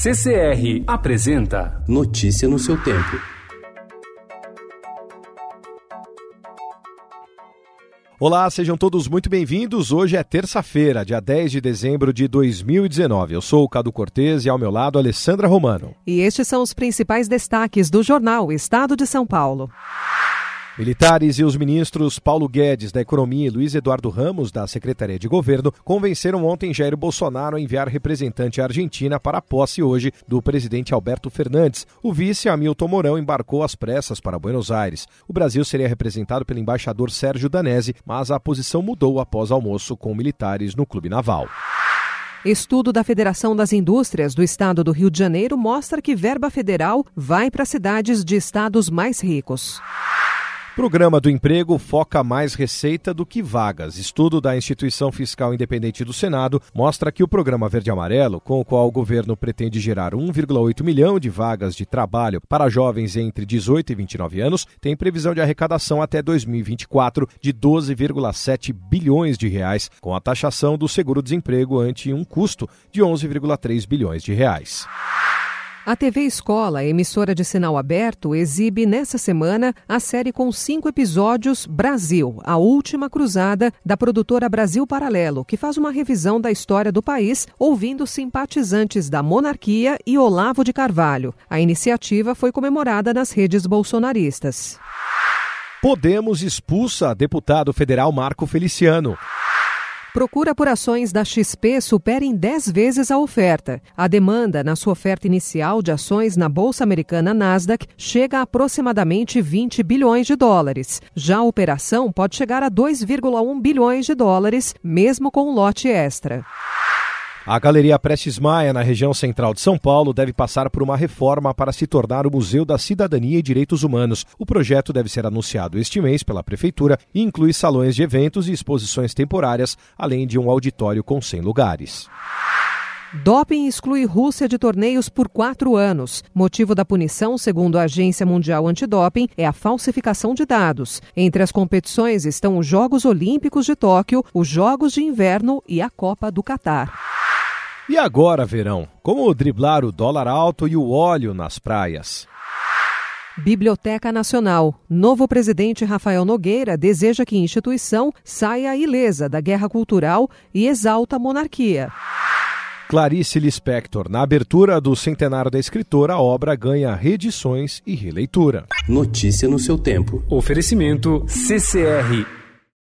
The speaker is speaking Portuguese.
CCR apresenta Notícia no seu tempo. Olá, sejam todos muito bem-vindos. Hoje é terça-feira, dia 10 de dezembro de 2019. Eu sou o Cado Cortês e ao meu lado Alessandra Romano. E estes são os principais destaques do jornal Estado de São Paulo. Militares e os ministros Paulo Guedes, da Economia, e Luiz Eduardo Ramos, da Secretaria de Governo, convenceram ontem Jair Bolsonaro a enviar representante à Argentina para a posse hoje do presidente Alberto Fernandes. O vice Hamilton Mourão embarcou às pressas para Buenos Aires. O Brasil seria representado pelo embaixador Sérgio Danese, mas a posição mudou após almoço com militares no Clube Naval. Estudo da Federação das Indústrias do Estado do Rio de Janeiro mostra que verba federal vai para cidades de estados mais ricos. Programa do emprego foca mais receita do que vagas. Estudo da Instituição Fiscal Independente do Senado mostra que o programa Verde Amarelo, com o qual o governo pretende gerar 1,8 milhão de vagas de trabalho para jovens entre 18 e 29 anos, tem previsão de arrecadação até 2024 de 12,7 bilhões de reais, com a taxação do seguro-desemprego ante um custo de 11,3 bilhões de reais. A TV Escola, emissora de sinal aberto, exibe nessa semana a série com cinco episódios Brasil, a última cruzada da produtora Brasil Paralelo, que faz uma revisão da história do país, ouvindo simpatizantes da monarquia e Olavo de Carvalho. A iniciativa foi comemorada nas redes bolsonaristas. Podemos expulsa deputado federal Marco Feliciano. Procura por ações da XP supera em 10 vezes a oferta. A demanda na sua oferta inicial de ações na Bolsa Americana Nasdaq chega a aproximadamente 20 bilhões de dólares. Já a operação pode chegar a 2,1 bilhões de dólares, mesmo com um lote extra. A Galeria Prestes Maia, na região central de São Paulo, deve passar por uma reforma para se tornar o Museu da Cidadania e Direitos Humanos. O projeto deve ser anunciado este mês pela Prefeitura e inclui salões de eventos e exposições temporárias, além de um auditório com 100 lugares. Doping exclui Rússia de torneios por quatro anos. Motivo da punição, segundo a Agência Mundial Antidoping, é a falsificação de dados. Entre as competições estão os Jogos Olímpicos de Tóquio, os Jogos de Inverno e a Copa do Catar. E agora, verão, como driblar o dólar alto e o óleo nas praias? Biblioteca Nacional. Novo presidente Rafael Nogueira deseja que a instituição saia ilesa da guerra cultural e exalta a monarquia. Clarice Lispector. Na abertura do centenário da escritora, a obra ganha reedições e releitura. Notícia no seu tempo. Oferecimento CCR